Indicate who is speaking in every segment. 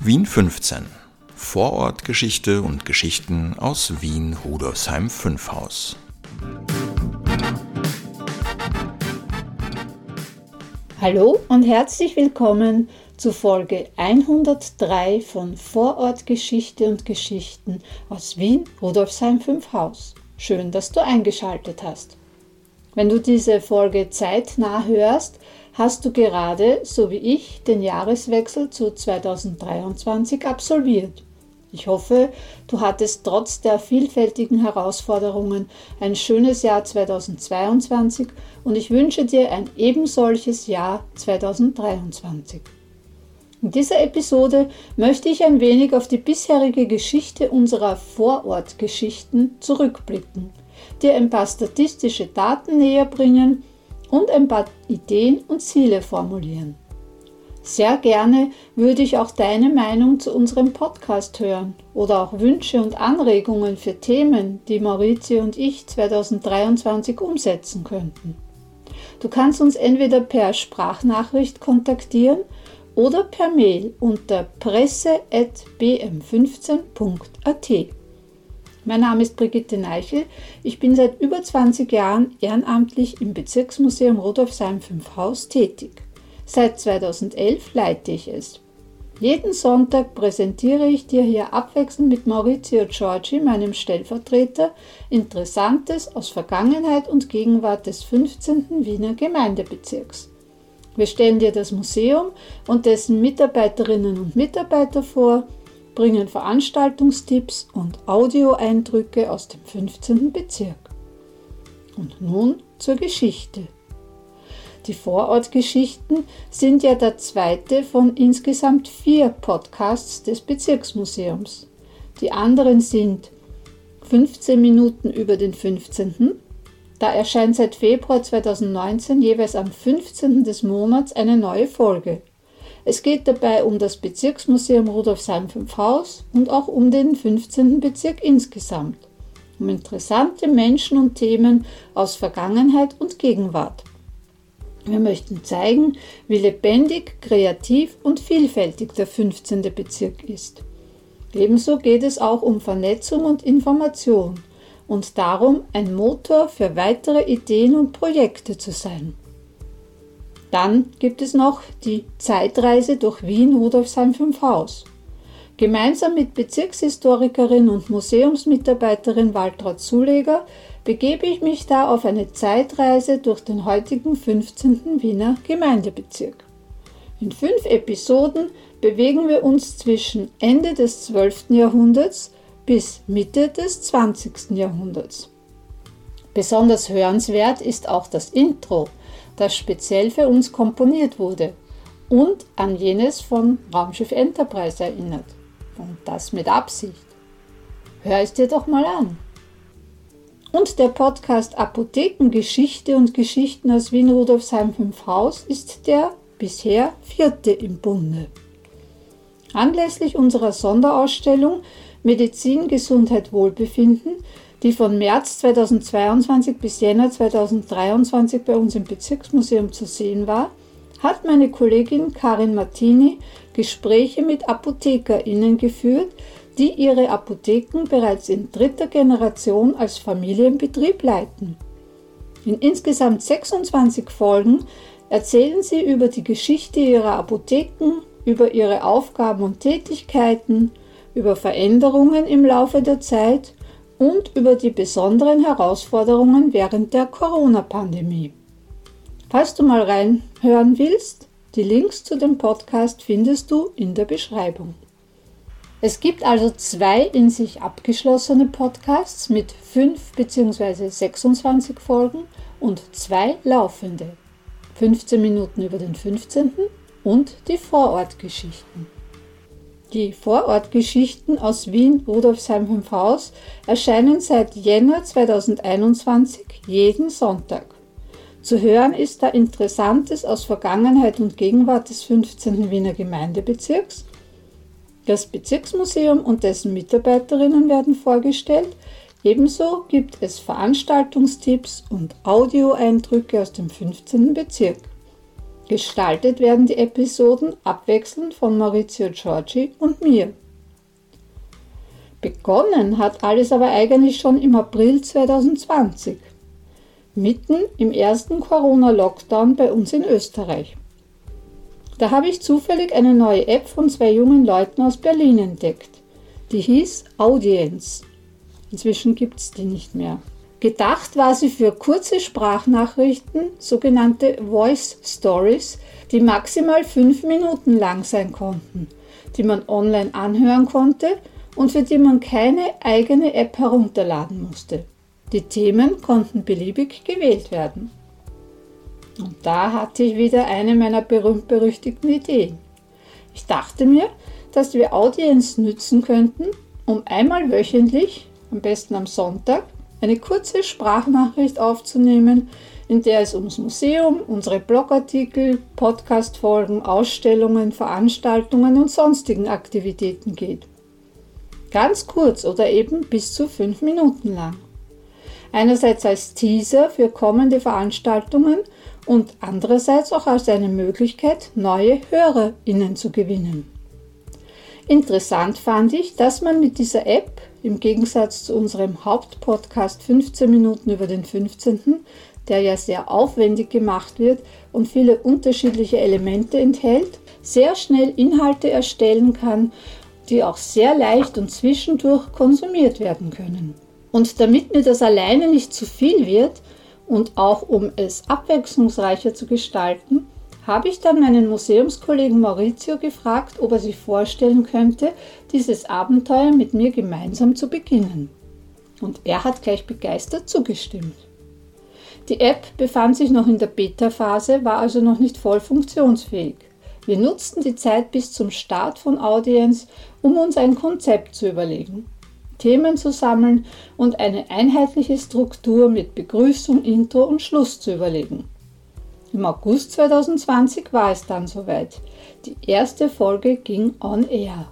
Speaker 1: Wien 15. Vorortgeschichte und Geschichten aus Wien Rudolfsheim 5 Haus.
Speaker 2: Hallo und herzlich willkommen zu Folge 103 von Vorortgeschichte und Geschichten aus Wien Rudolfsheim 5 Haus. Schön, dass du eingeschaltet hast. Wenn du diese Folge zeitnah hörst, hast du gerade, so wie ich, den Jahreswechsel zu 2023 absolviert. Ich hoffe, du hattest trotz der vielfältigen Herausforderungen ein schönes Jahr 2022 und ich wünsche dir ein ebensolches Jahr 2023. In dieser Episode möchte ich ein wenig auf die bisherige Geschichte unserer Vorortgeschichten zurückblicken, dir ein paar statistische Daten näher bringen und ein paar Ideen und Ziele formulieren. Sehr gerne würde ich auch deine Meinung zu unserem Podcast hören oder auch Wünsche und Anregungen für Themen, die Maurizio und ich 2023 umsetzen könnten. Du kannst uns entweder per Sprachnachricht kontaktieren oder per Mail unter presse.bm15.at. Mein Name ist Brigitte Neichel. Ich bin seit über 20 Jahren ehrenamtlich im Bezirksmuseum Rudolfsheim 5 Haus tätig. Seit 2011 leite ich es. Jeden Sonntag präsentiere ich dir hier abwechselnd mit Maurizio Giorgi, meinem Stellvertreter, Interessantes aus Vergangenheit und Gegenwart des 15. Wiener Gemeindebezirks. Wir stellen dir das Museum und dessen Mitarbeiterinnen und Mitarbeiter vor, bringen Veranstaltungstipps und Audioeindrücke aus dem 15. Bezirk. Und nun zur Geschichte. Die Vorortgeschichten sind ja der zweite von insgesamt vier Podcasts des Bezirksmuseums. Die anderen sind 15 Minuten über den 15. Da erscheint seit Februar 2019 jeweils am 15. des Monats eine neue Folge. Es geht dabei um das Bezirksmuseum Rudolfsheim 5 Haus und auch um den 15. Bezirk insgesamt. Um interessante Menschen und Themen aus Vergangenheit und Gegenwart. Wir möchten zeigen, wie lebendig, kreativ und vielfältig der 15. Bezirk ist. Ebenso geht es auch um Vernetzung und Information und darum, ein Motor für weitere Ideen und Projekte zu sein. Dann gibt es noch die Zeitreise durch Wien Rudolfsheim 5 Haus. Gemeinsam mit Bezirkshistorikerin und Museumsmitarbeiterin Waltraud Zuleger begebe ich mich da auf eine Zeitreise durch den heutigen 15. Wiener Gemeindebezirk. In fünf Episoden bewegen wir uns zwischen Ende des 12. Jahrhunderts bis Mitte des 20. Jahrhunderts. Besonders hörenswert ist auch das Intro, das speziell für uns komponiert wurde und an jenes von Raumschiff Enterprise erinnert. Und das mit Absicht. Hör es dir doch mal an. Und der Podcast Apothekengeschichte und Geschichten aus Wien Rudolfsheim 5 Haus ist der bisher vierte im Bunde. Anlässlich unserer Sonderausstellung Medizin, Gesundheit, Wohlbefinden die von März 2022 bis Jänner 2023 bei uns im Bezirksmuseum zu sehen war, hat meine Kollegin Karin Martini Gespräche mit ApothekerInnen geführt, die ihre Apotheken bereits in dritter Generation als Familienbetrieb leiten. In insgesamt 26 Folgen erzählen sie über die Geschichte ihrer Apotheken, über ihre Aufgaben und Tätigkeiten, über Veränderungen im Laufe der Zeit und über die besonderen Herausforderungen während der Corona-Pandemie. Falls du mal reinhören willst, die Links zu dem Podcast findest du in der Beschreibung. Es gibt also zwei in sich abgeschlossene Podcasts mit 5 bzw. 26 Folgen und zwei laufende. 15 Minuten über den 15. und die Vorortgeschichten. Die Vorortgeschichten aus Wien Rudolfsheim 5 Haus erscheinen seit Jänner 2021 jeden Sonntag. Zu hören ist da Interessantes aus Vergangenheit und Gegenwart des 15. Wiener Gemeindebezirks. Das Bezirksmuseum und dessen Mitarbeiterinnen werden vorgestellt. Ebenso gibt es Veranstaltungstipps und Audioeindrücke aus dem 15. Bezirk. Gestaltet werden die Episoden abwechselnd von Maurizio Giorgi und mir. Begonnen hat alles aber eigentlich schon im April 2020, mitten im ersten Corona-Lockdown bei uns in Österreich. Da habe ich zufällig eine neue App von zwei jungen Leuten aus Berlin entdeckt. Die hieß Audience. Inzwischen gibt es die nicht mehr. Gedacht war sie für kurze Sprachnachrichten, sogenannte Voice Stories, die maximal fünf Minuten lang sein konnten, die man online anhören konnte und für die man keine eigene App herunterladen musste. Die Themen konnten beliebig gewählt werden. Und da hatte ich wieder eine meiner berühmt-berüchtigten Ideen. Ich dachte mir, dass wir Audience nützen könnten, um einmal wöchentlich, am besten am Sonntag, eine kurze Sprachnachricht aufzunehmen, in der es ums Museum, unsere Blogartikel, Podcastfolgen, Ausstellungen, Veranstaltungen und sonstigen Aktivitäten geht. Ganz kurz oder eben bis zu fünf Minuten lang. Einerseits als Teaser für kommende Veranstaltungen und andererseits auch als eine Möglichkeit, neue HörerInnen zu gewinnen. Interessant fand ich, dass man mit dieser App im Gegensatz zu unserem Hauptpodcast 15 Minuten über den 15., der ja sehr aufwendig gemacht wird und viele unterschiedliche Elemente enthält, sehr schnell Inhalte erstellen kann, die auch sehr leicht und zwischendurch konsumiert werden können. Und damit mir das alleine nicht zu viel wird und auch um es abwechslungsreicher zu gestalten, habe ich dann meinen Museumskollegen Maurizio gefragt, ob er sich vorstellen könnte, dieses Abenteuer mit mir gemeinsam zu beginnen. Und er hat gleich begeistert zugestimmt. Die App befand sich noch in der Beta-Phase, war also noch nicht voll funktionsfähig. Wir nutzten die Zeit bis zum Start von Audience, um uns ein Konzept zu überlegen, Themen zu sammeln und eine einheitliche Struktur mit Begrüßung, Intro und Schluss zu überlegen. Im August 2020 war es dann soweit. Die erste Folge ging on air.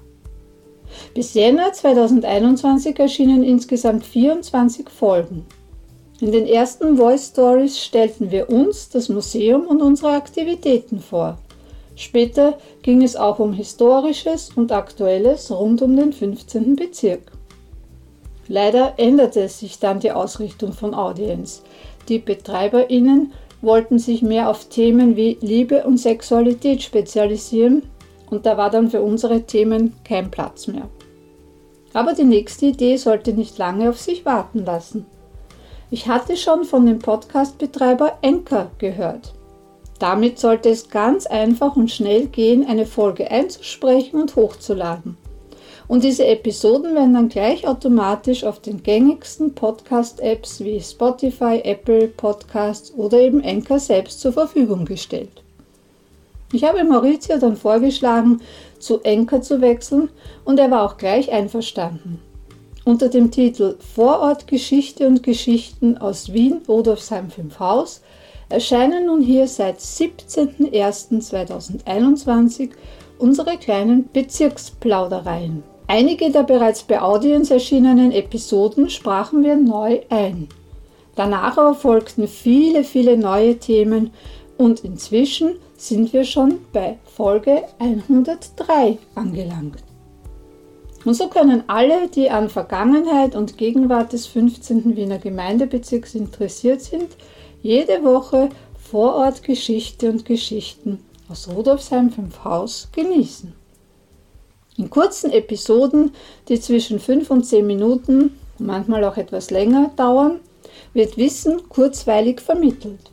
Speaker 2: Bis Jänner 2021 erschienen insgesamt 24 Folgen. In den ersten Voice Stories stellten wir uns, das Museum und unsere Aktivitäten vor. Später ging es auch um Historisches und Aktuelles rund um den 15. Bezirk. Leider änderte sich dann die Ausrichtung von Audience. Die BetreiberInnen wollten sich mehr auf Themen wie Liebe und Sexualität spezialisieren und da war dann für unsere Themen kein Platz mehr. Aber die nächste Idee sollte nicht lange auf sich warten lassen. Ich hatte schon von dem Podcastbetreiber Enker gehört. Damit sollte es ganz einfach und schnell gehen, eine Folge einzusprechen und hochzuladen. Und diese Episoden werden dann gleich automatisch auf den gängigsten Podcast-Apps wie Spotify, Apple Podcasts oder eben Anchor selbst zur Verfügung gestellt. Ich habe Maurizio dann vorgeschlagen, zu Anchor zu wechseln und er war auch gleich einverstanden. Unter dem Titel Vorortgeschichte und Geschichten aus Wien, Rudolfsheim 5 Haus erscheinen nun hier seit 17.01.2021 unsere kleinen Bezirksplaudereien. Einige der bereits bei Audience erschienenen Episoden sprachen wir neu ein. Danach aber folgten viele, viele neue Themen und inzwischen sind wir schon bei Folge 103 angelangt. Und so können alle, die an Vergangenheit und Gegenwart des 15. Wiener Gemeindebezirks interessiert sind, jede Woche Vorortgeschichte und Geschichten aus Rudolfsheim 5 Haus genießen. In kurzen Episoden, die zwischen 5 und 10 Minuten, manchmal auch etwas länger dauern, wird Wissen kurzweilig vermittelt.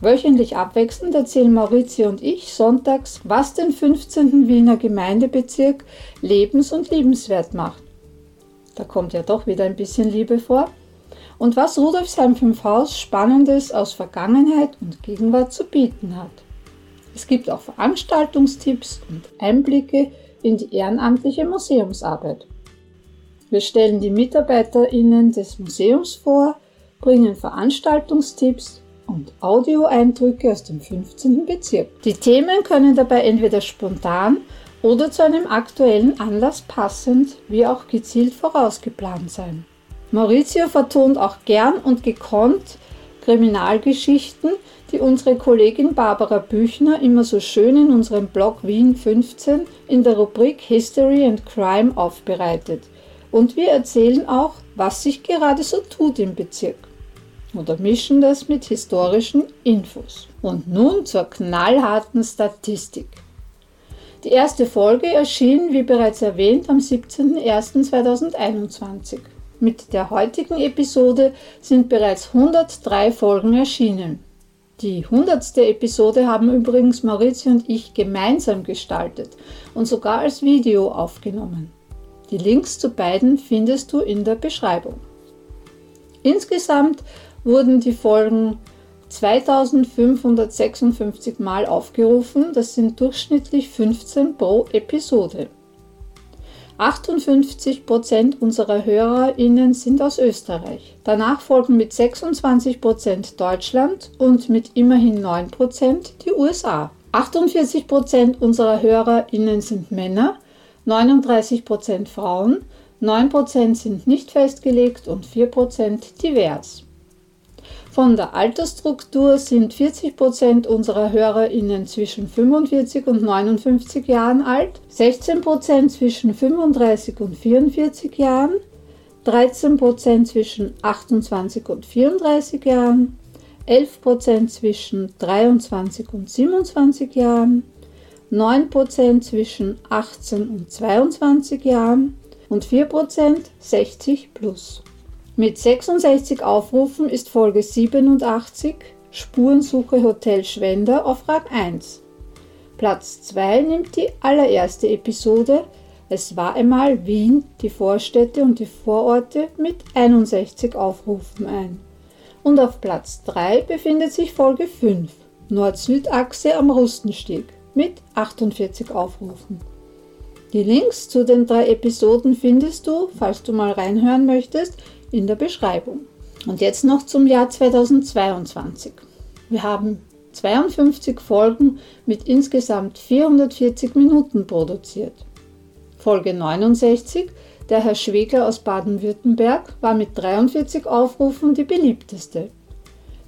Speaker 2: Wöchentlich abwechselnd erzählen Maurizio und ich sonntags, was den 15. Wiener Gemeindebezirk lebens- und liebenswert macht. Da kommt ja doch wieder ein bisschen Liebe vor. Und was Rudolfsheim 5 Haus Spannendes aus Vergangenheit und Gegenwart zu bieten hat. Es gibt auch Veranstaltungstipps und Einblicke in die ehrenamtliche Museumsarbeit. Wir stellen die MitarbeiterInnen des Museums vor, bringen Veranstaltungstipps und Audioeindrücke aus dem 15. Bezirk. Die Themen können dabei entweder spontan oder zu einem aktuellen Anlass passend wie auch gezielt vorausgeplant sein. Maurizio vertont auch gern und gekonnt Kriminalgeschichten, die unsere Kollegin Barbara Büchner immer so schön in unserem Blog Wien 15 in der Rubrik History and Crime aufbereitet. Und wir erzählen auch, was sich gerade so tut im Bezirk. Oder mischen das mit historischen Infos. Und nun zur knallharten Statistik. Die erste Folge erschien, wie bereits erwähnt, am 17.01.2021. Mit der heutigen Episode sind bereits 103 Folgen erschienen. Die 100. Episode haben übrigens Maurizio und ich gemeinsam gestaltet und sogar als Video aufgenommen. Die Links zu beiden findest du in der Beschreibung. Insgesamt wurden die Folgen 2556 Mal aufgerufen, das sind durchschnittlich 15 pro Episode. 58% unserer HörerInnen sind aus Österreich. Danach folgen mit 26% Deutschland und mit immerhin 9% die USA. 48% unserer HörerInnen sind Männer, 39% Frauen, 9% sind nicht festgelegt und 4% divers. Von der Altersstruktur sind 40 Prozent unserer HörerInnen zwischen 45 und 59 Jahren alt, 16 Prozent zwischen 35 und 44 Jahren, 13 Prozent zwischen 28 und 34 Jahren, 11 Prozent zwischen 23 und 27 Jahren, 9 Prozent zwischen 18 und 22 Jahren und 4 Prozent 60 plus. Mit 66 Aufrufen ist Folge 87 Spurensuche Hotel Schwender auf Rang 1. Platz 2 nimmt die allererste Episode Es war einmal Wien, die Vorstädte und die Vororte mit 61 Aufrufen ein. Und auf Platz 3 befindet sich Folge 5 Nord-Süd-Achse am Rustenstieg mit 48 Aufrufen. Die Links zu den drei Episoden findest du, falls du mal reinhören möchtest, in der Beschreibung. Und jetzt noch zum Jahr 2022. Wir haben 52 Folgen mit insgesamt 440 Minuten produziert. Folge 69, der Herr Schwegler aus Baden-Württemberg, war mit 43 Aufrufen die beliebteste.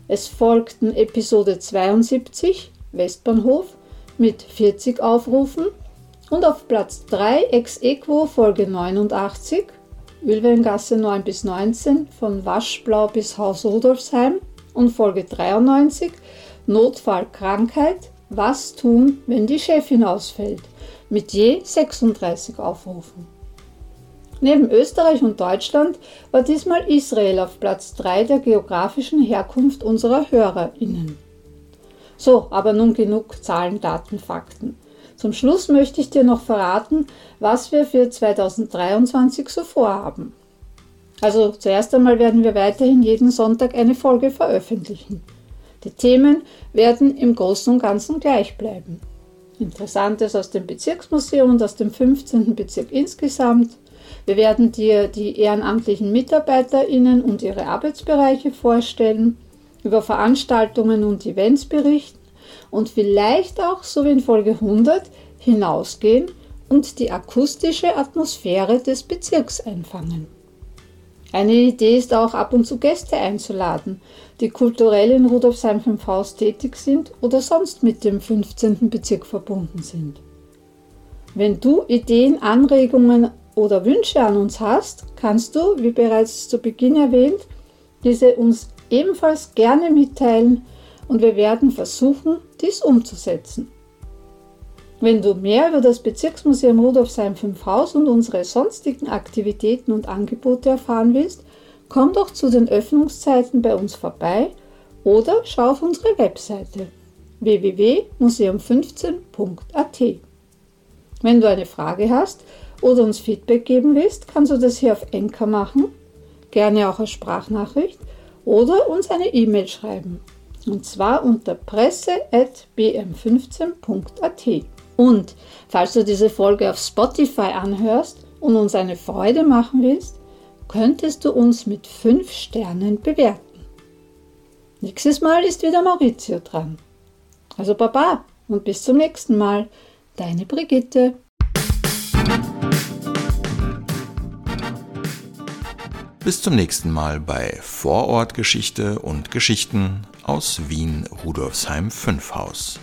Speaker 2: Es folgten Episode 72, Westbahnhof, mit 40 Aufrufen und auf Platz 3 ex equo Folge 89, Ölweingasse 9 bis 19 von Waschblau bis Haus Rudolfsheim und Folge 93 Notfallkrankheit Was tun, wenn die Chefin ausfällt mit je 36 Aufrufen. Neben Österreich und Deutschland war diesmal Israel auf Platz 3 der geografischen Herkunft unserer HörerInnen. So, aber nun genug Zahlen, Daten, Fakten. Zum Schluss möchte ich dir noch verraten, was wir für 2023 so vorhaben. Also zuerst einmal werden wir weiterhin jeden Sonntag eine Folge veröffentlichen. Die Themen werden im Großen und Ganzen gleich bleiben. Interessantes aus dem Bezirksmuseum und aus dem 15. Bezirk insgesamt. Wir werden dir die ehrenamtlichen MitarbeiterInnen und ihre Arbeitsbereiche vorstellen, über Veranstaltungen und Events berichten und vielleicht auch, so wie in Folge 100, hinausgehen und die akustische Atmosphäre des Bezirks einfangen. Eine Idee ist auch ab und zu Gäste einzuladen, die kulturell in Rudolfsheim 5 Haus tätig sind oder sonst mit dem 15. Bezirk verbunden sind. Wenn du Ideen, Anregungen oder Wünsche an uns hast, kannst du, wie bereits zu Beginn erwähnt, diese uns ebenfalls gerne mitteilen und wir werden versuchen, dies umzusetzen. Wenn du mehr über das Bezirksmuseum Rudolfsheim 5 Haus und unsere sonstigen Aktivitäten und Angebote erfahren willst, komm doch zu den Öffnungszeiten bei uns vorbei oder schau auf unsere Webseite www.museum15.at. Wenn du eine Frage hast oder uns Feedback geben willst, kannst du das hier auf Enker machen, gerne auch als Sprachnachricht oder uns eine E-Mail schreiben und zwar unter presse.bm15.at. Und falls du diese Folge auf Spotify anhörst und uns eine Freude machen willst, könntest du uns mit 5 Sternen bewerten. Nächstes Mal ist wieder Maurizio dran. Also Baba und bis zum nächsten Mal. Deine Brigitte.
Speaker 1: Bis zum nächsten Mal bei Vorortgeschichte und Geschichten aus Wien Rudolfsheim 5 Haus.